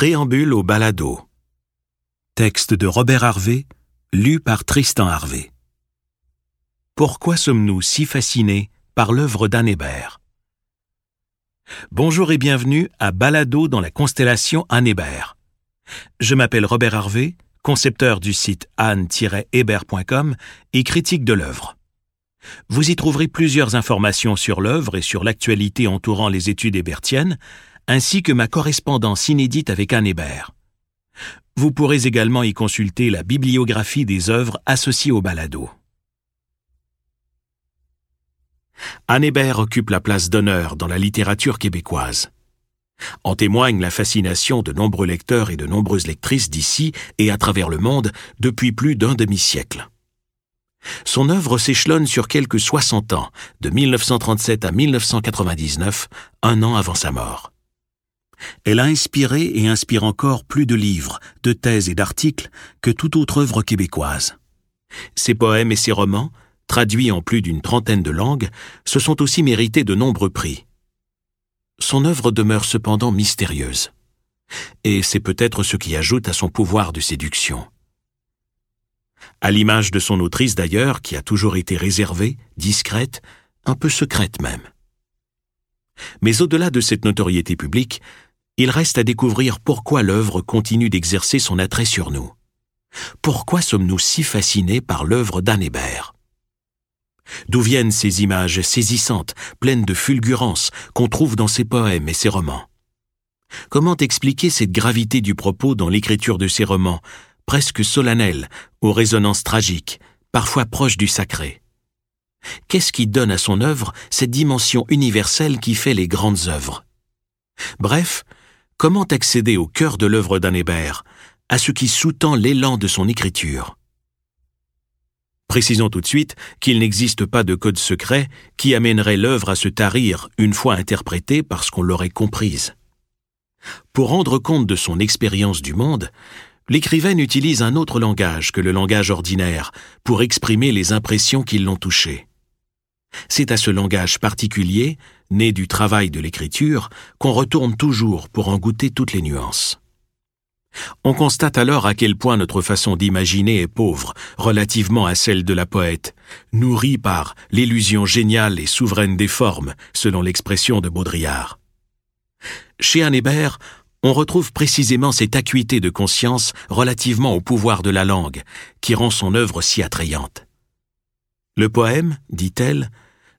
Préambule au balado. Texte de Robert Harvey, lu par Tristan Harvey. Pourquoi sommes-nous si fascinés par l'œuvre d'Anne Hébert? Bonjour et bienvenue à Balado dans la constellation Anne Hébert. Je m'appelle Robert Harvey, concepteur du site anne-hébert.com et critique de l'œuvre. Vous y trouverez plusieurs informations sur l'œuvre et sur l'actualité entourant les études hébertiennes, ainsi que ma correspondance inédite avec Anne Hébert. Vous pourrez également y consulter la bibliographie des œuvres associées au balado. Anne Hébert occupe la place d'honneur dans la littérature québécoise. En témoigne la fascination de nombreux lecteurs et de nombreuses lectrices d'ici et à travers le monde depuis plus d'un demi-siècle. Son œuvre s'échelonne sur quelques 60 ans, de 1937 à 1999, un an avant sa mort. Elle a inspiré et inspire encore plus de livres, de thèses et d'articles que toute autre œuvre québécoise. Ses poèmes et ses romans, traduits en plus d'une trentaine de langues, se sont aussi mérités de nombreux prix. Son œuvre demeure cependant mystérieuse. Et c'est peut-être ce qui ajoute à son pouvoir de séduction à l'image de son autrice d'ailleurs, qui a toujours été réservée, discrète, un peu secrète même. Mais au-delà de cette notoriété publique, il reste à découvrir pourquoi l'œuvre continue d'exercer son attrait sur nous. Pourquoi sommes-nous si fascinés par l'œuvre d'Anne Hébert? D'où viennent ces images saisissantes, pleines de fulgurance, qu'on trouve dans ses poèmes et ses romans? Comment expliquer cette gravité du propos dans l'écriture de ses romans, presque solennel, aux résonances tragiques, parfois proches du sacré? Qu'est-ce qui donne à son œuvre cette dimension universelle qui fait les grandes œuvres? Bref, comment accéder au cœur de l'œuvre Hébert, à ce qui sous-tend l'élan de son écriture? Précisons tout de suite qu'il n'existe pas de code secret qui amènerait l'œuvre à se tarir une fois interprétée parce qu'on l'aurait comprise. Pour rendre compte de son expérience du monde, l'écrivaine utilise un autre langage que le langage ordinaire pour exprimer les impressions qui l'ont touché. C'est à ce langage particulier, né du travail de l'écriture, qu'on retourne toujours pour en goûter toutes les nuances. On constate alors à quel point notre façon d'imaginer est pauvre relativement à celle de la poète, nourrie par l'illusion géniale et souveraine des formes, selon l'expression de Baudrillard. Chez Anne Hébert, on retrouve précisément cette acuité de conscience relativement au pouvoir de la langue, qui rend son œuvre si attrayante. Le poème, dit-elle,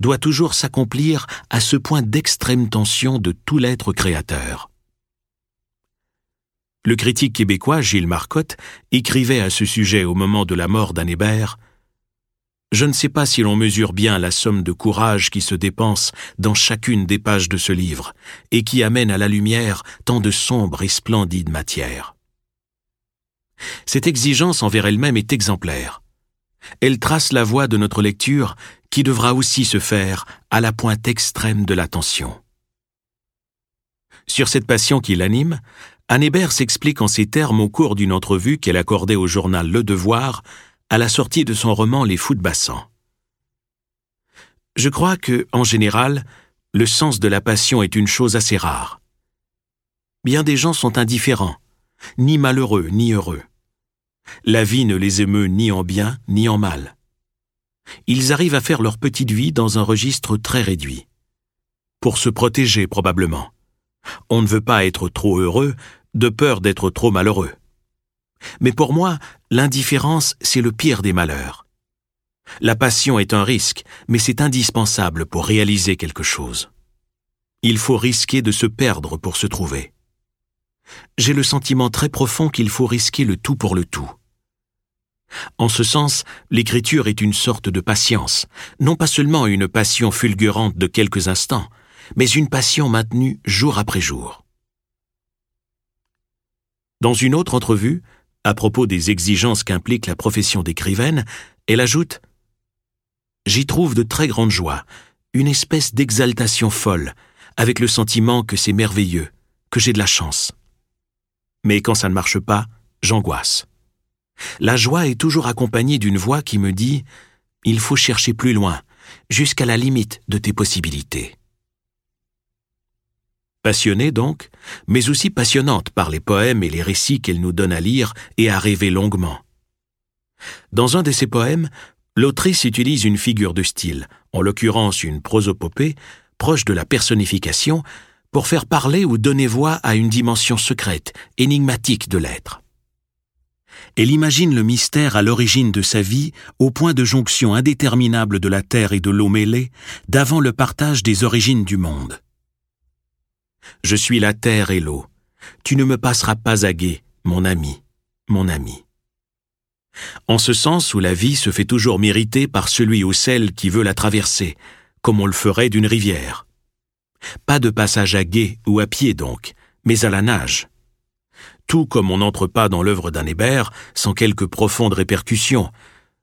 doit toujours s'accomplir à ce point d'extrême tension de tout l'être créateur. Le critique québécois Gilles Marcotte écrivait à ce sujet au moment de la mort d'Anne Hébert je ne sais pas si l'on mesure bien la somme de courage qui se dépense dans chacune des pages de ce livre, et qui amène à la lumière tant de sombre et splendide matière. Cette exigence envers elle-même est exemplaire. Elle trace la voie de notre lecture qui devra aussi se faire à la pointe extrême de l'attention. Sur cette passion qui l'anime, Anne Hébert s'explique en ces termes au cours d'une entrevue qu'elle accordait au journal Le Devoir à la sortie de son roman Les Fous de Bassan. Je crois que, en général, le sens de la passion est une chose assez rare. Bien des gens sont indifférents, ni malheureux ni heureux. La vie ne les émeut ni en bien ni en mal. Ils arrivent à faire leur petite vie dans un registre très réduit. Pour se protéger probablement. On ne veut pas être trop heureux de peur d'être trop malheureux. Mais pour moi, l'indifférence, c'est le pire des malheurs. La passion est un risque, mais c'est indispensable pour réaliser quelque chose. Il faut risquer de se perdre pour se trouver. J'ai le sentiment très profond qu'il faut risquer le tout pour le tout. En ce sens, l'écriture est une sorte de patience, non pas seulement une passion fulgurante de quelques instants, mais une passion maintenue jour après jour. Dans une autre entrevue, à propos des exigences qu'implique la profession d'écrivaine, elle ajoute J'y trouve de très grandes joies, une espèce d'exaltation folle, avec le sentiment que c'est merveilleux, que j'ai de la chance. Mais quand ça ne marche pas, j'angoisse. La joie est toujours accompagnée d'une voix qui me dit Il faut chercher plus loin, jusqu'à la limite de tes possibilités. passionnée donc, mais aussi passionnante par les poèmes et les récits qu'elle nous donne à lire et à rêver longuement. Dans un de ses poèmes, l'autrice utilise une figure de style, en l'occurrence une prosopopée, proche de la personnification, pour faire parler ou donner voix à une dimension secrète, énigmatique de l'être. Elle imagine le mystère à l'origine de sa vie au point de jonction indéterminable de la terre et de l'eau mêlée, d'avant le partage des origines du monde. Je suis la terre et l'eau. Tu ne me passeras pas à guet, mon ami, mon ami. En ce sens où la vie se fait toujours mériter par celui ou celle qui veut la traverser, comme on le ferait d'une rivière. Pas de passage à guet ou à pied donc, mais à la nage. Tout comme on n'entre pas dans l'œuvre d'un Hébert sans quelques profondes répercussions,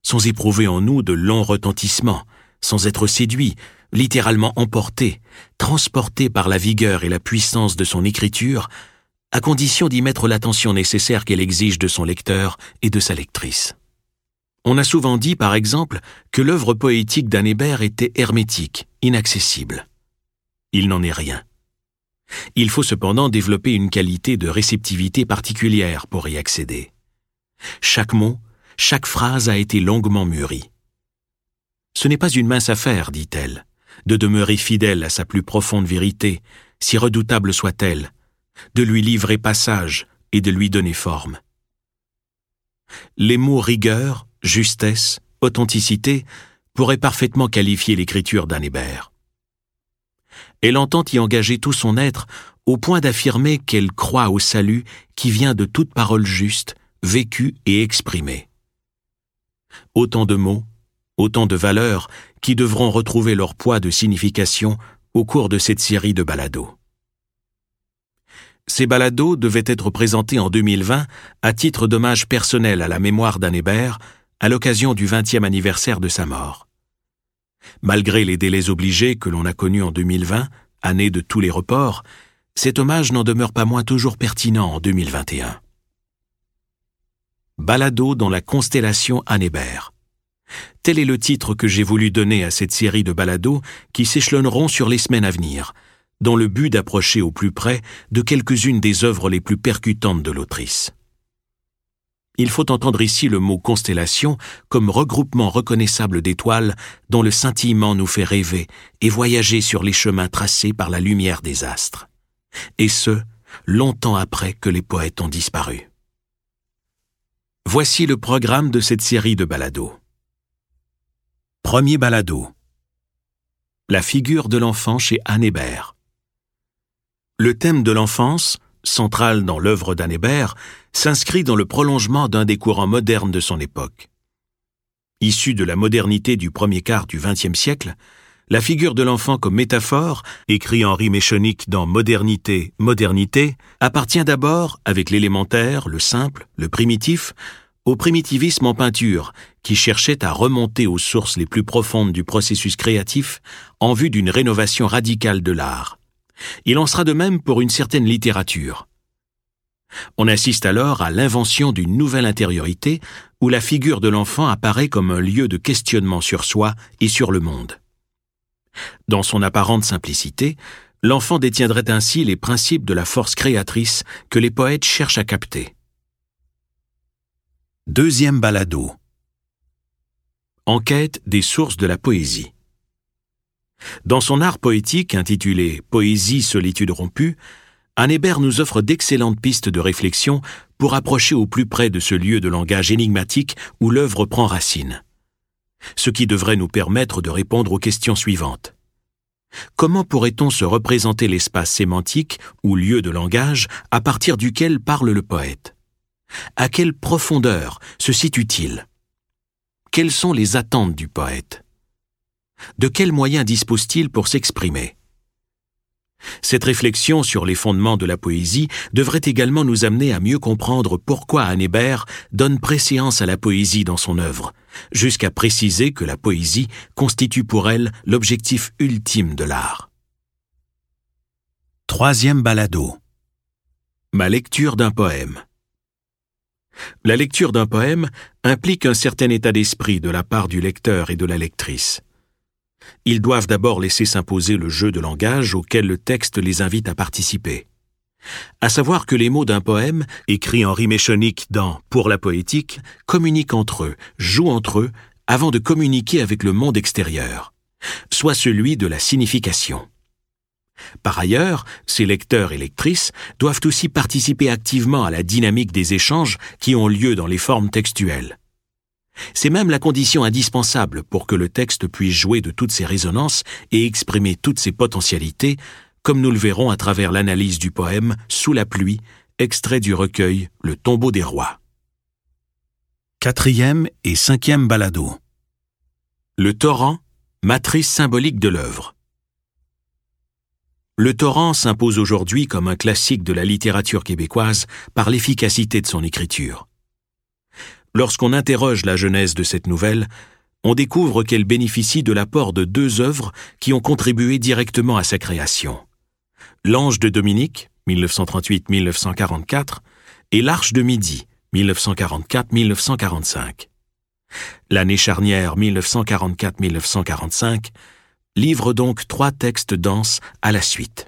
sans éprouver en nous de longs retentissements, sans être séduit, littéralement emporté, transporté par la vigueur et la puissance de son écriture, à condition d'y mettre l'attention nécessaire qu'elle exige de son lecteur et de sa lectrice. On a souvent dit, par exemple, que l'œuvre poétique d'Anne Hébert était hermétique, inaccessible. Il n'en est rien. Il faut cependant développer une qualité de réceptivité particulière pour y accéder. Chaque mot, chaque phrase a été longuement mûrie. Ce n'est pas une mince affaire, dit-elle, de demeurer fidèle à sa plus profonde vérité, si redoutable soit-elle, de lui livrer passage et de lui donner forme. Les mots rigueur, justesse, authenticité pourraient parfaitement qualifier l'écriture Hébert. Elle entend y engager tout son être au point d'affirmer qu'elle croit au salut qui vient de toute parole juste, vécue et exprimée. Autant de mots, autant de valeurs qui devront retrouver leur poids de signification au cours de cette série de balados. Ces balados devaient être présentés en 2020 à titre d'hommage personnel à la mémoire d'Anne Hébert à l'occasion du 20e anniversaire de sa mort. Malgré les délais obligés que l'on a connus en 2020, année de tous les reports, cet hommage n'en demeure pas moins toujours pertinent en 2021. Balado dans la constellation Hébert. Tel est le titre que j'ai voulu donner à cette série de balados qui s'échelonneront sur les semaines à venir, dans le but d'approcher au plus près de quelques-unes des œuvres les plus percutantes de l'autrice. Il faut entendre ici le mot constellation comme regroupement reconnaissable d'étoiles dont le scintillement nous fait rêver et voyager sur les chemins tracés par la lumière des astres. Et ce, longtemps après que les poètes ont disparu. Voici le programme de cette série de balados. Premier balado. La figure de l'enfant chez Anne Hébert. Le thème de l'enfance, central dans l'œuvre d'Anne Hébert, s'inscrit dans le prolongement d'un des courants modernes de son époque. Issu de la modernité du premier quart du XXe siècle, la figure de l'enfant comme métaphore, écrit Henri Méchonic dans Modernité, Modernité, appartient d'abord, avec l'élémentaire, le simple, le primitif, au primitivisme en peinture, qui cherchait à remonter aux sources les plus profondes du processus créatif en vue d'une rénovation radicale de l'art. Il en sera de même pour une certaine littérature. On assiste alors à l'invention d'une nouvelle intériorité où la figure de l'enfant apparaît comme un lieu de questionnement sur soi et sur le monde. Dans son apparente simplicité, l'enfant détiendrait ainsi les principes de la force créatrice que les poètes cherchent à capter. Deuxième balado. Enquête des sources de la poésie. Dans son art poétique intitulé Poésie solitude rompue, Anne nous offre d'excellentes pistes de réflexion pour approcher au plus près de ce lieu de langage énigmatique où l'œuvre prend racine. Ce qui devrait nous permettre de répondre aux questions suivantes. Comment pourrait-on se représenter l'espace sémantique ou lieu de langage à partir duquel parle le poète? À quelle profondeur se situe-t-il? Quelles sont les attentes du poète? De quels moyens dispose-t-il pour s'exprimer? Cette réflexion sur les fondements de la poésie devrait également nous amener à mieux comprendre pourquoi Anne donne préséance à la poésie dans son œuvre, jusqu'à préciser que la poésie constitue pour elle l'objectif ultime de l'art. Troisième balado. Ma lecture d'un poème. La lecture d'un poème implique un certain état d'esprit de la part du lecteur et de la lectrice. Ils doivent d'abord laisser s'imposer le jeu de langage auquel le texte les invite à participer. À savoir que les mots d'un poème, écrits en rime échonique dans Pour la poétique, communiquent entre eux, jouent entre eux, avant de communiquer avec le monde extérieur, soit celui de la signification. Par ailleurs, ces lecteurs et lectrices doivent aussi participer activement à la dynamique des échanges qui ont lieu dans les formes textuelles. C'est même la condition indispensable pour que le texte puisse jouer de toutes ses résonances et exprimer toutes ses potentialités, comme nous le verrons à travers l'analyse du poème Sous la pluie, extrait du recueil Le tombeau des rois. Quatrième et cinquième balado. Le torrent, matrice symbolique de l'œuvre. Le torrent s'impose aujourd'hui comme un classique de la littérature québécoise par l'efficacité de son écriture. Lorsqu'on interroge la genèse de cette nouvelle, on découvre qu'elle bénéficie de l'apport de deux œuvres qui ont contribué directement à sa création. L'Ange de Dominique, 1938-1944, et L'Arche de Midi, 1944-1945. L'année charnière 1944-1945 livre donc trois textes denses à la suite.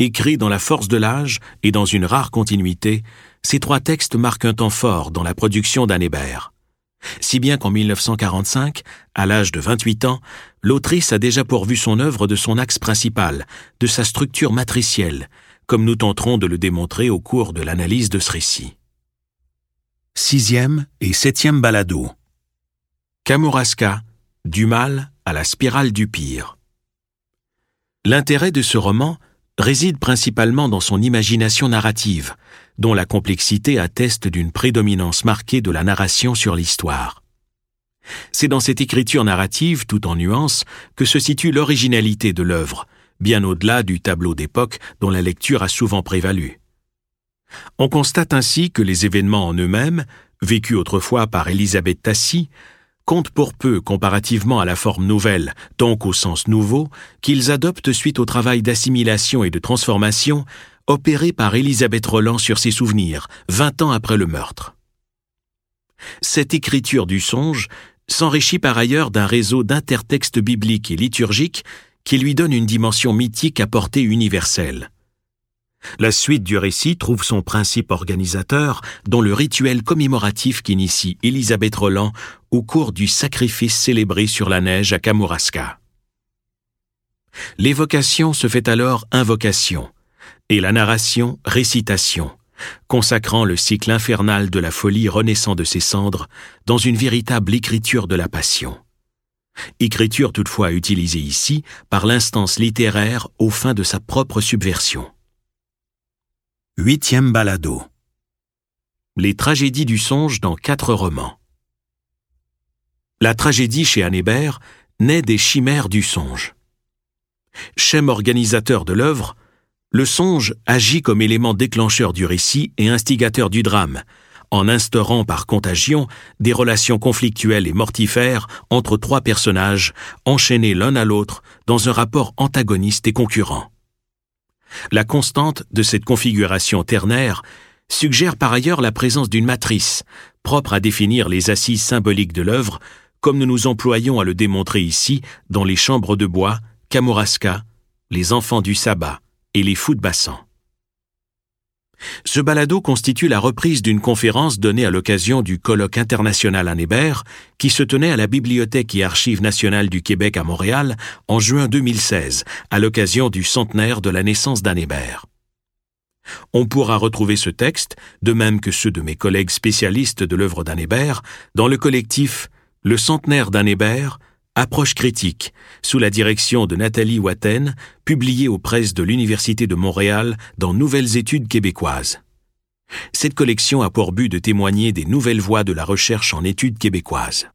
Écrits dans la force de l'âge et dans une rare continuité, ces trois textes marquent un temps fort dans la production d'Anne Hébert. Si bien qu'en 1945, à l'âge de 28 ans, l'autrice a déjà pourvu son œuvre de son axe principal, de sa structure matricielle, comme nous tenterons de le démontrer au cours de l'analyse de ce récit. Sixième et septième balado. Kamouraska, du mal à la spirale du pire. L'intérêt de ce roman réside principalement dans son imagination narrative, dont la complexité atteste d'une prédominance marquée de la narration sur l'histoire. C'est dans cette écriture narrative, tout en nuances, que se situe l'originalité de l'œuvre, bien au-delà du tableau d'époque dont la lecture a souvent prévalu. On constate ainsi que les événements en eux-mêmes, vécus autrefois par Élisabeth Tassi, compte pour peu comparativement à la forme nouvelle, donc au sens nouveau, qu'ils adoptent suite au travail d'assimilation et de transformation opéré par Élisabeth Roland sur ses souvenirs, vingt ans après le meurtre. Cette écriture du songe s'enrichit par ailleurs d'un réseau d'intertextes bibliques et liturgiques qui lui donne une dimension mythique à portée universelle. La suite du récit trouve son principe organisateur dans le rituel commémoratif qu'initie Elisabeth Roland au cours du sacrifice célébré sur la neige à Kamouraska. L'évocation se fait alors invocation et la narration récitation, consacrant le cycle infernal de la folie renaissant de ses cendres dans une véritable écriture de la passion. Écriture toutefois utilisée ici par l'instance littéraire aux fins de sa propre subversion. Huitième balado. Les tragédies du songe dans quatre romans. La tragédie chez Anne Hébert naît des chimères du songe. Schème organisateur de l'œuvre, le songe agit comme élément déclencheur du récit et instigateur du drame, en instaurant par contagion des relations conflictuelles et mortifères entre trois personnages enchaînés l'un à l'autre dans un rapport antagoniste et concurrent. La constante de cette configuration ternaire suggère par ailleurs la présence d'une matrice, propre à définir les assises symboliques de l'œuvre, comme nous nous employons à le démontrer ici dans les chambres de bois, Kamouraska, les enfants du sabbat et les fous de. Ce balado constitue la reprise d'une conférence donnée à l'occasion du colloque international Anne Hébert qui se tenait à la Bibliothèque et Archives nationales du Québec à Montréal en juin 2016, à l'occasion du centenaire de la naissance d'Anne Hébert. On pourra retrouver ce texte, de même que ceux de mes collègues spécialistes de l'œuvre d'Anne Hébert, dans le collectif Le centenaire d'Anne Hébert, Approche critique, sous la direction de Nathalie Watten, publiée aux presses de l'Université de Montréal dans Nouvelles études québécoises. Cette collection a pour but de témoigner des nouvelles voies de la recherche en études québécoises.